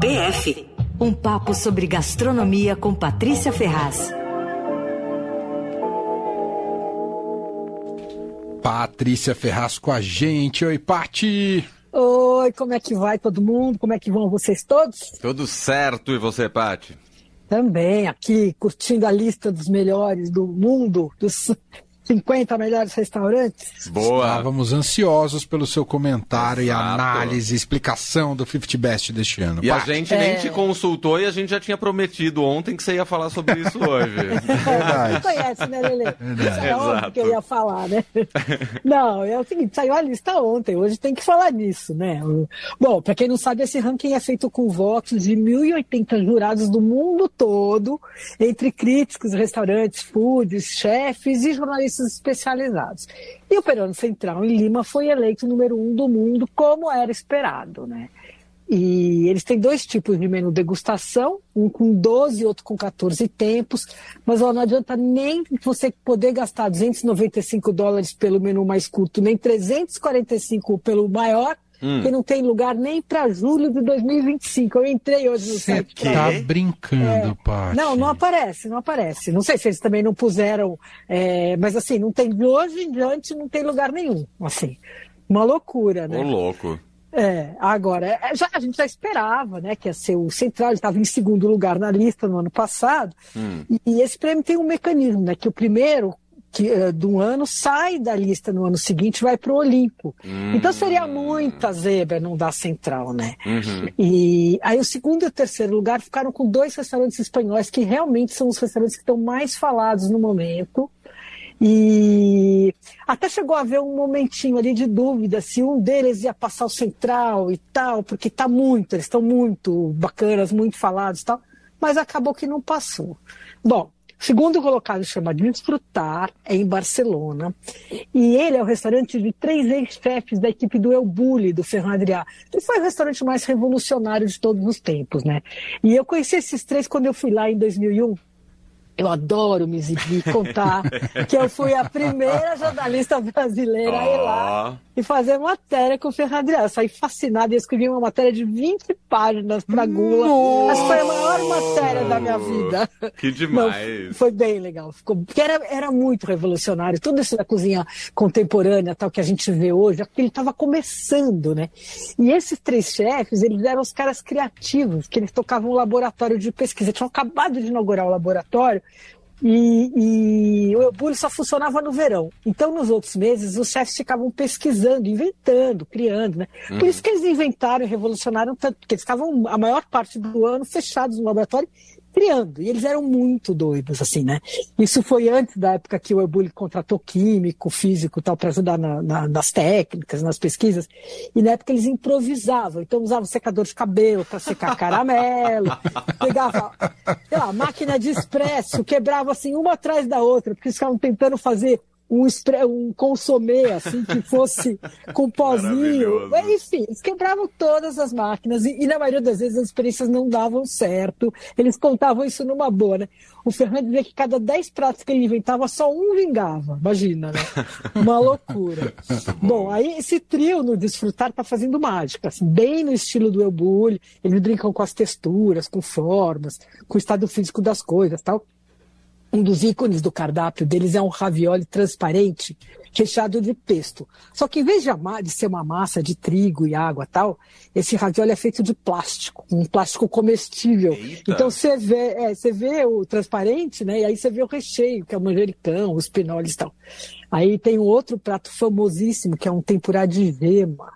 PF um papo sobre gastronomia com Patrícia Ferraz. Patrícia Ferraz com a gente. Oi, Pati! Oi, como é que vai todo mundo? Como é que vão vocês todos? Tudo certo, e você, Pati? Também, aqui curtindo a lista dos melhores do mundo, dos 50 melhores restaurantes. Boa. Estávamos ansiosos pelo seu comentário Exato. e análise, explicação do 50 Best deste ano. E a gente é... nem te consultou e a gente já tinha prometido ontem que você ia falar sobre isso hoje. É, você conhece, né, Lele? É óbvio que eu ia falar, né? Não, é o seguinte, saiu a lista ontem, hoje tem que falar nisso, né? Bom, para quem não sabe, esse ranking é feito com votos de 1.080 jurados do mundo todo, entre críticos, restaurantes, foods, chefes e jornalistas serviços especializados. E o Peruano Central em Lima foi eleito número um do mundo, como era esperado, né? E eles têm dois tipos de menu degustação, um com 12 e outro com 14 tempos, mas ó, não adianta nem você poder gastar 295 dólares pelo menu mais curto, nem 345 pelo maior, hum. que não tem lugar nem para julho de 2025. Eu entrei hoje no Cê site. Você tá brincando, é, Paty. Não, não aparece, não aparece. Não sei se eles também não puseram, é, mas assim, não tem de hoje em diante, não tem lugar nenhum. Assim, uma loucura, né? Ô, louco. É, agora, é, já, a gente já esperava, né, que ia ser o Central, ele estava em segundo lugar na lista no ano passado, hum. e, e, esse prêmio tem um mecanismo, né, que o primeiro que, uh, do ano sai da lista no ano seguinte vai para o Olimpo. Uhum. Então seria muita zebra não dar central, né? Uhum. E aí o segundo e o terceiro lugar ficaram com dois restaurantes espanhóis que realmente são os restaurantes que estão mais falados no momento. E até chegou a haver um momentinho ali de dúvida se um deles ia passar o central e tal, porque tá muito, eles estão muito bacanas, muito falados e tal, mas acabou que não passou. Bom, segundo colocado chama Desfrutar, é em Barcelona. E ele é o restaurante de três ex-chefes da equipe do El Bulli, do Ferran Adrià. Ele foi o restaurante mais revolucionário de todos os tempos, né? E eu conheci esses três quando eu fui lá em 2001. Eu adoro me exibir, contar que eu fui a primeira jornalista brasileira oh. a ir lá e fazer matéria com o Ferradriano. Eu saí fascinada e escrevi uma matéria de 20 páginas para Gula. Essa foi a maior matéria da minha vida. Que demais. Não, foi bem legal. Ficou, porque era, era muito revolucionário. Tudo isso da cozinha contemporânea, tal que a gente vê hoje, porque ele estava começando, né? E esses três chefes, eles eram os caras criativos, que eles tocavam um laboratório de pesquisa. Tinham acabado de inaugurar o laboratório e, e o Eubulho só funcionava no verão. Então, nos outros meses, os chefes ficavam pesquisando, inventando, criando, né? Por uhum. isso que eles inventaram e revolucionaram tanto, porque eles ficavam a maior parte do ano fechados no laboratório criando. E eles eram muito doidos, assim, né? Isso foi antes da época que o Eubuli contratou químico, físico tal, para ajudar na, na, nas técnicas, nas pesquisas. E na época eles improvisavam. Então usavam secador de cabelo para secar caramelo, pegava, sei lá, máquina de expresso, quebrava assim uma atrás da outra, porque eles ficavam tentando fazer um, um consomê, assim, que fosse com pozinho. Enfim, eles quebravam todas as máquinas e, e, na maioria das vezes as experiências não davam certo. Eles contavam isso numa boa, né? O Fernando dizia que cada 10 pratos que ele inventava, só um vingava. Imagina, né? Uma loucura. Bom, aí esse trio no Desfrutar tá fazendo mágica, assim, bem no estilo do El Bulli. Eles brincam com as texturas, com formas, com o estado físico das coisas tal. Um dos ícones do cardápio deles é um ravioli transparente, recheado de pesto. Só que em vez de, de ser uma massa de trigo e água tal, esse ravioli é feito de plástico, um plástico comestível. Eita. Então você vê, é, você vê o transparente, né? E aí você vê o recheio, que é o manjericão, os pinoles e tal. Aí tem um outro prato famosíssimo, que é um tempurá de gema.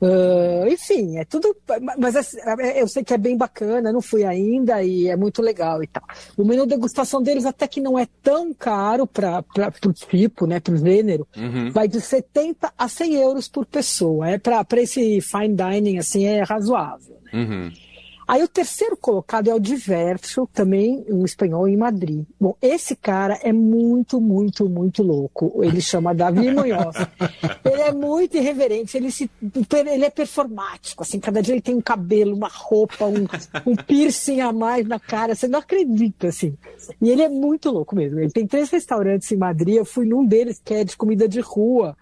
Uh, enfim, é tudo. Mas é, eu sei que é bem bacana, não fui ainda e é muito legal e tal. O menu degustação deles até que não é tão caro para o tipo, né, para o gênero, uhum. vai de 70 a 100 euros por pessoa. É para esse fine dining assim é razoável. Né? Uhum. Aí o terceiro colocado é o Diverso, também um espanhol em Madrid. Bom, esse cara é muito, muito, muito louco. Ele chama Davi Munhoz. Ele é muito irreverente, ele, se, ele é performático, assim, cada dia ele tem um cabelo, uma roupa, um, um piercing a mais na cara, você não acredita, assim. E ele é muito louco mesmo. Ele tem três restaurantes em Madrid, eu fui num deles que é de comida de rua,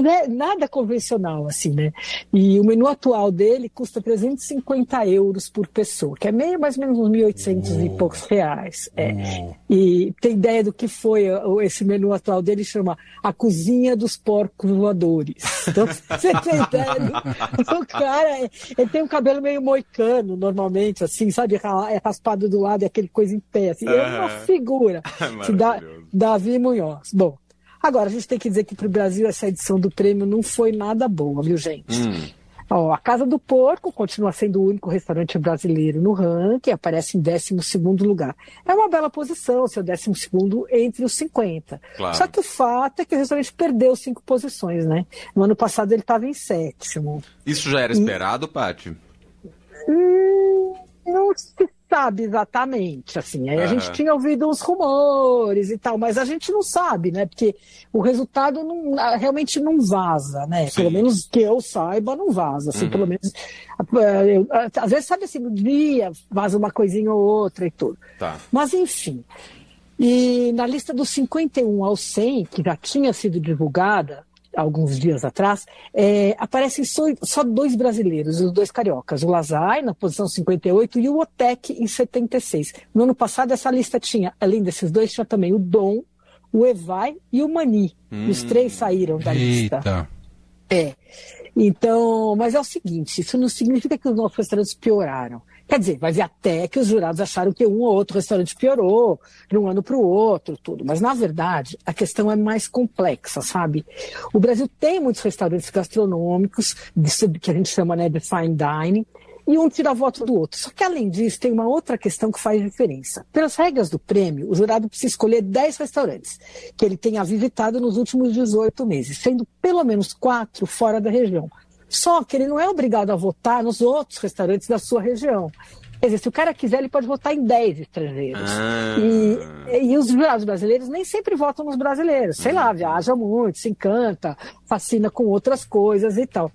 né, nada convencional, assim, né? E o menu atual dele custa 350 euros por pessoa, que é meio mais ou menos uns 1.800 e poucos reais. É. E tem ideia do que foi esse menu atual dele, chama A Cozinha dos Porcos Voadores. Então, você tem ideia? O cara, ele tem um cabelo meio moicano, normalmente, assim, sabe? É raspado do lado e aquele coisa em pé, assim. É uma figura. Davi Munhoz. Bom, Agora, a gente tem que dizer que para o Brasil essa edição do prêmio não foi nada boa, viu, gente? Hum. Ó, a Casa do Porco continua sendo o único restaurante brasileiro no ranking, aparece em 12 lugar. É uma bela posição, seu 12 entre os 50. Claro. Só que o fato é que o restaurante perdeu cinco posições, né? No ano passado ele estava em sétimo. Isso já era esperado, e... Paty? Hum, não se sabe exatamente, assim. Aí uhum. a gente tinha ouvido uns rumores e tal, mas a gente não sabe, né? Porque o resultado não, realmente não vaza, né? Sim. Pelo menos que eu saiba, não vaza. Assim, uhum. pelo menos. Eh, eu, às vezes, sabe assim, no dia vaza uma coisinha ou outra e tudo. Tá. Mas, enfim. E na lista dos 51 ao 100, que já tinha sido divulgada, alguns dias atrás, é, aparecem só, só, dois brasileiros, os dois cariocas, o Lazai na posição 58 e o Otec em 76. No ano passado essa lista tinha, além desses dois, tinha também o Dom, o Evai e o Mani. Hum, os três saíram da eita. lista. É. Então, mas é o seguinte, isso não significa que os nossos restaurantes pioraram. Quer dizer, vai ver até que os jurados acharam que um ou outro restaurante piorou de um ano para o outro, tudo. Mas, na verdade, a questão é mais complexa, sabe? O Brasil tem muitos restaurantes gastronômicos, que a gente chama né, de fine dining, e um tira voto do outro. Só que, além disso, tem uma outra questão que faz diferença. Pelas regras do prêmio, o jurado precisa escolher 10 restaurantes que ele tenha visitado nos últimos 18 meses, sendo pelo menos quatro fora da região. Só que ele não é obrigado a votar nos outros restaurantes da sua região. Quer dizer, se o cara quiser, ele pode votar em 10 estrangeiros. Ah. E, e, os jurados brasileiros nem sempre votam nos brasileiros. Sei lá, viaja muito, se encanta, fascina com outras coisas e tal.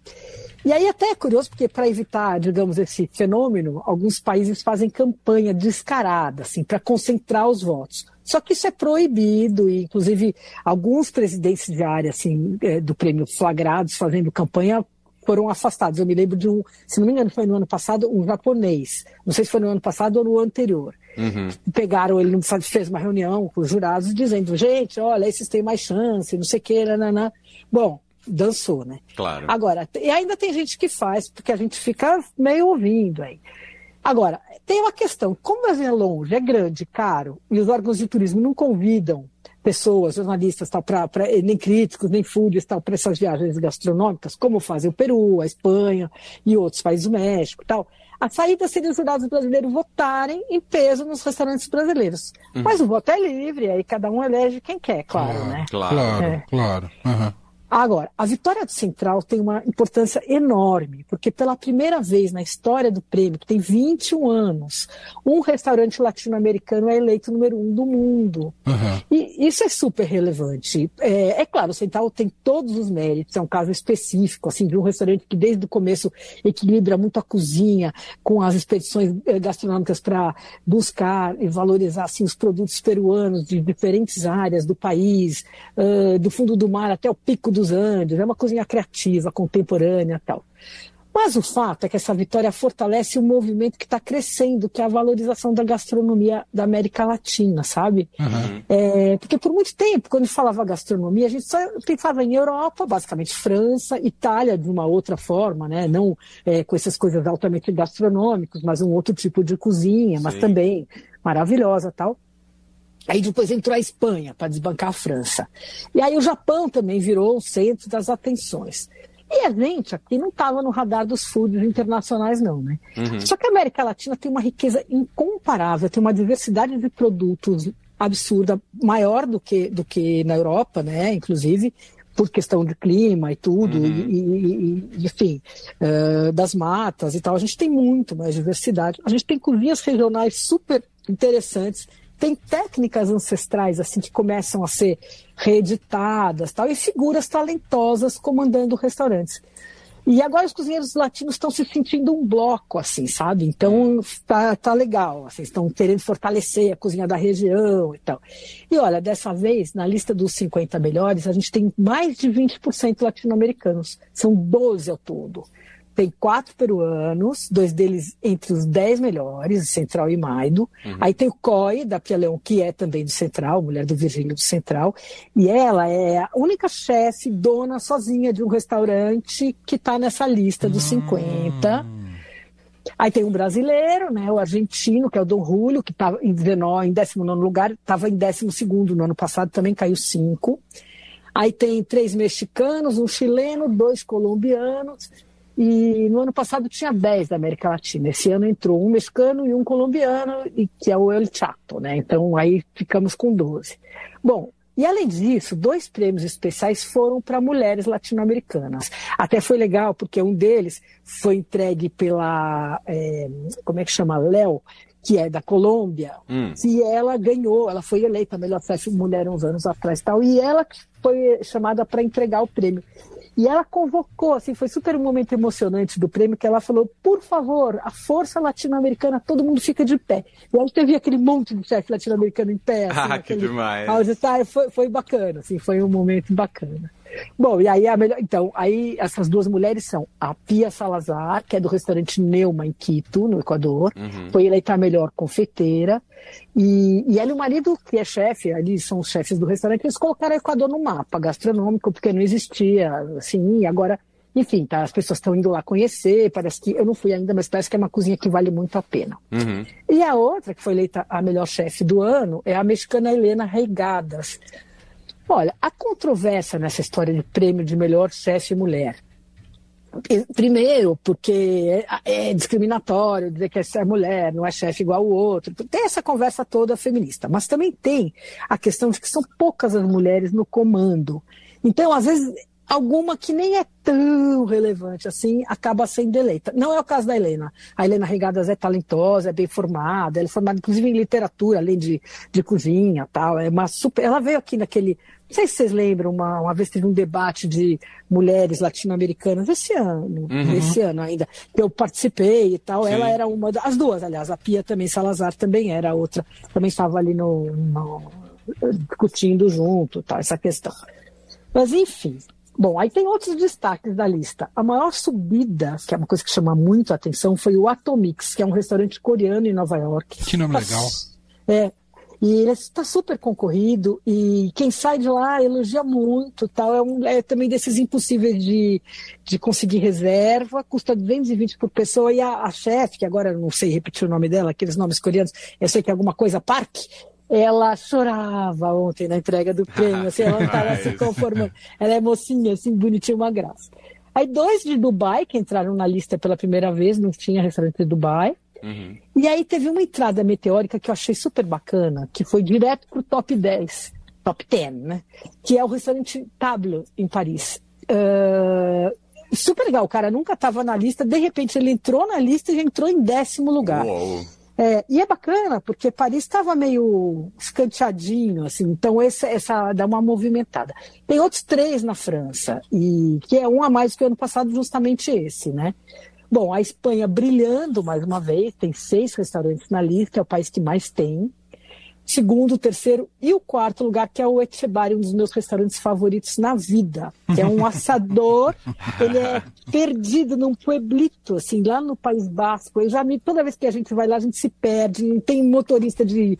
E aí até é curioso, porque para evitar, digamos, esse fenômeno, alguns países fazem campanha descarada, assim, para concentrar os votos. Só que isso é proibido, e inclusive alguns presidentes de área assim, é, do prêmio flagrados fazendo campanha foram afastados. Eu me lembro de um, se não me engano, foi no ano passado, um japonês. Não sei se foi no ano passado ou no anterior. Uhum. Pegaram ele, fez uma reunião com os jurados dizendo: gente, olha, esses têm mais chance, não sei o que, nananã. Bom, dançou, né? Claro. Agora, e ainda tem gente que faz, porque a gente fica meio ouvindo aí. Agora, tem uma questão: como é longe, é grande, caro, e os órgãos de turismo não convidam pessoas, jornalistas, tal, pra, pra, nem críticos, nem foodies, tal, para essas viagens gastronômicas, como fazem o Peru, a Espanha e outros países do México, tal. A saída seria os jurados brasileiros votarem em peso nos restaurantes brasileiros. Uhum. Mas o voto é livre, aí cada um elege quem quer, claro, claro né? Claro, é. claro. Uhum. Agora, a vitória do Central tem uma importância enorme, porque pela primeira vez na história do prêmio, que tem 21 anos, um restaurante latino-americano é eleito número um do mundo. Uhum. E isso é super relevante. É, é, claro, o Central tem todos os méritos, é um caso específico, assim, de um restaurante que desde o começo equilibra muito a cozinha com as expedições eh, gastronômicas para buscar e valorizar assim, os produtos peruanos de diferentes áreas do país, uh, do fundo do mar até o pico do dos Andes, é uma cozinha criativa, contemporânea tal. Mas o fato é que essa vitória fortalece um movimento que está crescendo, que é a valorização da gastronomia da América Latina, sabe? Uhum. É, porque por muito tempo, quando falava gastronomia, a gente só pensava em Europa, basicamente França, Itália de uma outra forma, né? Não é, com essas coisas altamente gastronômicas, mas um outro tipo de cozinha, Sim. mas também maravilhosa tal. Aí depois entrou a Espanha para desbancar a França. E aí o Japão também virou o centro das atenções. E a gente aqui não estava no radar dos foods internacionais, não, né? Uhum. Só que a América Latina tem uma riqueza incomparável, tem uma diversidade de produtos absurda, maior do que, do que na Europa, né? Inclusive, por questão de clima e tudo, uhum. e, e, e, enfim, uh, das matas e tal. A gente tem muito mais diversidade. A gente tem cozinhas regionais super interessantes tem técnicas ancestrais assim que começam a ser reeditadas tal e figuras talentosas comandando restaurantes. E agora os cozinheiros latinos estão se sentindo um bloco, assim, sabe? Então tá, tá legal, assim, estão querendo fortalecer a cozinha da região e tal. E olha, dessa vez, na lista dos 50 melhores, a gente tem mais de 20% latino-americanos. São 12 ao todo tem quatro peruanos, dois deles entre os dez melhores, Central e Maido. Uhum. Aí tem o COI, da Pia Leão, que é também do Central, mulher do Virgílio do Central. E ela é a única chefe, dona sozinha de um restaurante que está nessa lista dos uhum. 50. Aí tem um brasileiro, né, o argentino, que é o Dom Julio, que estava em 19, em 19 lugar, estava em 12 no ano passado, também caiu cinco. Aí tem três mexicanos, um chileno, dois colombianos e no ano passado tinha 10 da América Latina. Esse ano entrou um mexicano e um colombiano, e que é o El Chato, né? Então aí ficamos com 12. Bom, e além disso, dois prêmios especiais foram para mulheres latino-americanas. Até foi legal, porque um deles foi entregue pela, é, como é que chama? Léo, que é da Colômbia, hum. e ela ganhou, ela foi eleita a melhor chefe mulher uns anos atrás tal, e ela foi chamada para entregar o prêmio. E ela convocou, assim, foi super um momento emocionante do prêmio, que ela falou, por favor, a força latino-americana, todo mundo fica de pé. E aí teve aquele monte de chefe latino-americano em pé. Assim, ah, que demais. Foi, foi bacana, assim, foi um momento bacana. Bom, e aí a melhor. Então, aí essas duas mulheres são a Pia Salazar, que é do restaurante Neuma, em Quito, no Equador. Uhum. Foi eleita a melhor confeiteira. E, e ela e o marido, que é chefe, ali são os chefes do restaurante, eles colocaram o Equador no mapa gastronômico, porque não existia, assim, agora. Enfim, tá, as pessoas estão indo lá conhecer, parece que, eu não fui ainda, mas parece que é uma cozinha que vale muito a pena. Uhum. E a outra, que foi eleita a melhor chefe do ano, é a mexicana Helena Reigadas, Olha, a controvérsia nessa história de prêmio de melhor chefe mulher. Primeiro, porque é, é discriminatório dizer que essa é mulher, não é chefe igual o outro. Tem essa conversa toda feminista. Mas também tem a questão de que são poucas as mulheres no comando. Então, às vezes, alguma que nem é tão relevante assim acaba sendo eleita. Não é o caso da Helena. A Helena Regadas é talentosa, é bem formada, ela é formada inclusive em literatura, além de, de cozinha tal. É uma super. Ela veio aqui naquele. Não sei se vocês lembram, uma, uma vez teve um debate de mulheres latino-americanas esse ano, uhum. esse ano ainda, que eu participei e tal. Sim. Ela era uma das as duas, aliás, a Pia também, Salazar também era outra, também estava ali no, no discutindo junto, tal, essa questão. Mas enfim, Bom, aí tem outros destaques da lista. A maior subida, que é uma coisa que chama muito a atenção, foi o Atomix, que é um restaurante coreano em Nova York. Que nome tá, legal. É. E ele está super concorrido e quem sai de lá elogia muito, tal. É, um, é também desses impossíveis de, de conseguir reserva, custa 220 por pessoa e a, a chefe, que agora não sei repetir o nome dela, aqueles nomes coreanos, eu sei que é alguma coisa Park, ela chorava ontem na entrega do prêmio, assim, ela estava se conformando. Ela é mocinha, assim, bonitinha, uma graça. Aí dois de Dubai, que entraram na lista pela primeira vez, não tinha restaurante de Dubai. Uhum. E aí teve uma entrada meteórica que eu achei super bacana, que foi direto pro top 10, top 10, né? Que é o restaurante Tableau, em Paris. Uh, super legal, o cara nunca estava na lista, de repente ele entrou na lista e já entrou em décimo lugar. Uou. É, e é bacana, porque Paris estava meio escanteadinho, assim, então essa, essa dá uma movimentada. Tem outros três na França, e que é um a mais que o ano passado, justamente esse, né? Bom, a Espanha brilhando mais uma vez, tem seis restaurantes na lista, é o país que mais tem segundo, terceiro e o quarto lugar, que é o Etchebari, um dos meus restaurantes favoritos na vida. Que é um assador, ele é perdido num pueblito, assim, lá no País Basco. Eu já me, toda vez que a gente vai lá, a gente se perde, não tem motorista de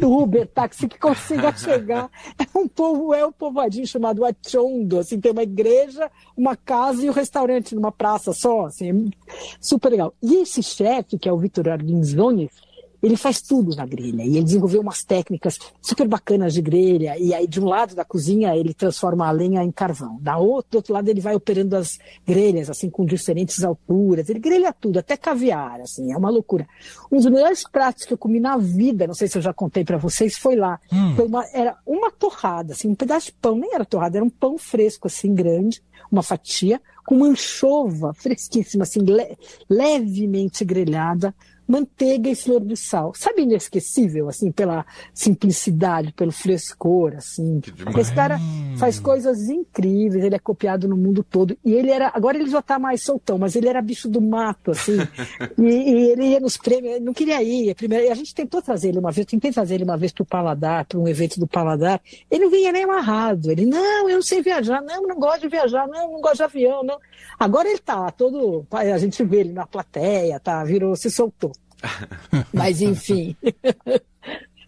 Uber, táxi que consiga chegar. É um povo, é um povoadinho chamado Achondo, assim, tem uma igreja, uma casa e um restaurante numa praça só, assim, é super legal. E esse chefe, que é o Vitor Arlinzones, ele faz tudo na grelha. E ele desenvolveu umas técnicas super bacanas de grelha. E aí, de um lado da cozinha, ele transforma a lenha em carvão. Da outro, do outro lado, ele vai operando as grelhas, assim, com diferentes alturas. Ele grelha tudo, até caviar, assim, é uma loucura. Um dos melhores pratos que eu comi na vida, não sei se eu já contei para vocês, foi lá. Hum. Foi uma, era uma torrada, assim, um pedaço de pão, nem era torrada, era um pão fresco, assim, grande, uma fatia, com uma anchova fresquíssima, assim, le levemente grelhada, manteiga e flor de sal. Sabe, inesquecível, assim, pela simplicidade, pelo frescor, assim. Esse cara faz coisas incríveis, ele é copiado no mundo todo. E ele era, agora ele já tá mais soltão, mas ele era bicho do mato, assim. e, e, ele ia nos prêmios, não queria ir. Primeiro, a gente tentou trazer ele uma vez, tentei trazer ele uma vez pro Paladar, para um evento do Paladar. Ele não vinha nem amarrado. Ele, não, eu não sei viajar, não, não gosto de viajar, não, não gosto de avião, não. Agora ele tá todo, a gente vê ele na plateia, tá, virou, se soltou. Mas, enfim.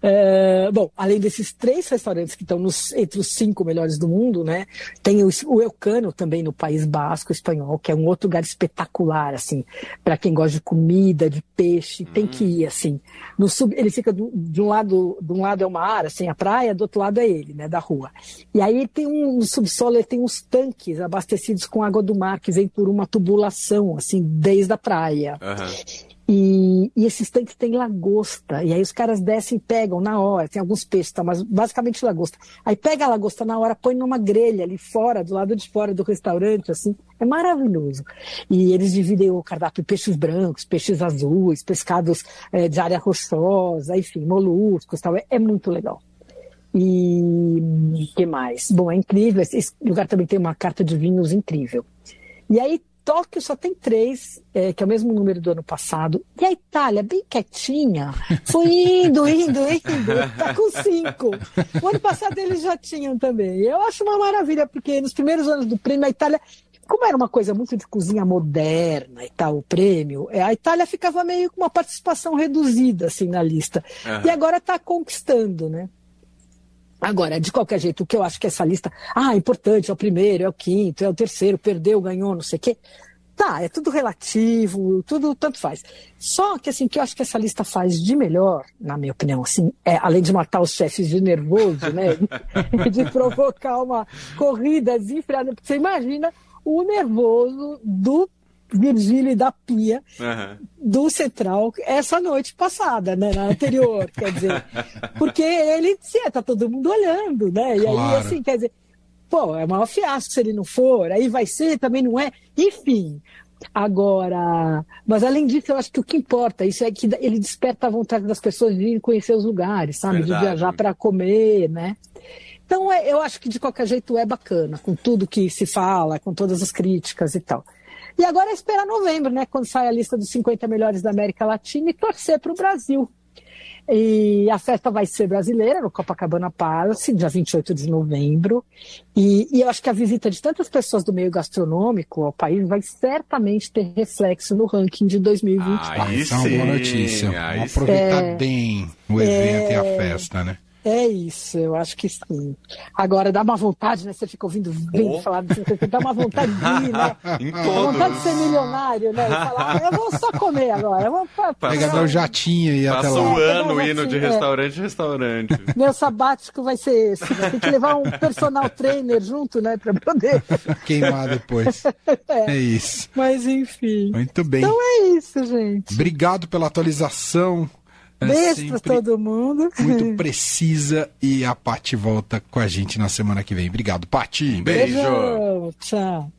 É, bom, além desses três restaurantes que estão nos, entre os cinco melhores do mundo, né? Tem o, o Elcano também no País Basco espanhol, que é um outro lugar espetacular, assim, para quem gosta de comida, de peixe, tem que ir, assim. No sub, ele fica do, de um lado, de um lado é o mar, assim, a praia, do outro lado é ele, né, da rua. E aí tem um no subsolo, ele tem uns tanques abastecidos com água do mar que vem por uma tubulação, assim, desde a praia. Aham. E, e esses tanques têm lagosta. E aí os caras descem e pegam na hora. Tem alguns peixes, tá, mas basicamente lagosta. Aí pega a lagosta na hora, põe numa grelha ali fora, do lado de fora do restaurante, assim. É maravilhoso. E eles dividem o cardápio em peixes brancos, peixes azuis, pescados eh, de área rochosa, enfim, moluscos tal. É, é muito legal. E que mais? Bom, é incrível. Esse lugar também tem uma carta de vinhos incrível. E aí, Tóquio só tem três, é, que é o mesmo número do ano passado. E a Itália, bem quietinha, foi indo, indo, indo, tá com cinco. O ano passado eles já tinham também. Eu acho uma maravilha, porque nos primeiros anos do prêmio, a Itália, como era uma coisa muito de cozinha moderna e tal, o prêmio, é, a Itália ficava meio com uma participação reduzida, assim, na lista. Aham. E agora está conquistando, né? Agora, de qualquer jeito, o que eu acho que essa lista, ah, é importante, é o primeiro, é o quinto, é o terceiro, perdeu, ganhou, não sei o quê. Tá, é tudo relativo, tudo tanto faz. Só que assim, o que eu acho que essa lista faz de melhor, na minha opinião, assim, é, além de matar os chefes de nervoso, né? de provocar uma corrida desenfreada, porque você imagina o nervoso do Virgílio e da Pia Aham. do Central essa noite passada, né? Na anterior, quer dizer. Porque ele, sim, tá todo mundo olhando, né? E aí, Claro. assim, quer dizer, pô, é o maior fiasco se ele não for, aí vai ser, também não é. Enfim. Agora, mas além disso, eu acho que o que importa isso é que ele desperta a vontade das pessoas de ir conhecer os lugares, sabe? Verdade. De viajar para comer, né? Então, é- eu acho que de qualquer jeito é bacana, com tudo que se fala, com todas as críticas e tal. E agora é esperar novembro, né? Quando sai a lista dos 50 melhores da América Latina e torcer para o Brasil. E a festa vai ser brasileira, no Copacabana Palace, dia 28 de novembro. E, e eu acho que a visita de tantas pessoas do meio gastronômico ao país vai certamente ter reflexo no ranking de 2024. Aí Isso é uma boa notícia. aí aproveitar É. bem o evento e a festa, né? É isso, eu acho que sim. Agora dá uma vontade, né? Você fica ouvindo vendo Oh. falar disso, você dá uma vontade de ir, né? Em Dá vontade de ser milionário, né? E falar, ah, eu vou só comer agora. Eu vou pra, pra- Pega meu jatinho e até lá. o É, ano pegar indo de é. restaurante em restaurante. Meu sabático vai ser esse. Né? Tem que levar um personal trainer junto, né? Pra poder. Queimar depois. É isso. Mas enfim. Muito bem. Então é isso, gente. Obrigado pela atualização. É Beijo pra todo mundo. muito precisa e a Paty volta com a gente na semana que vem. Obrigado, Paty. Beijo. Beijão. Tchau.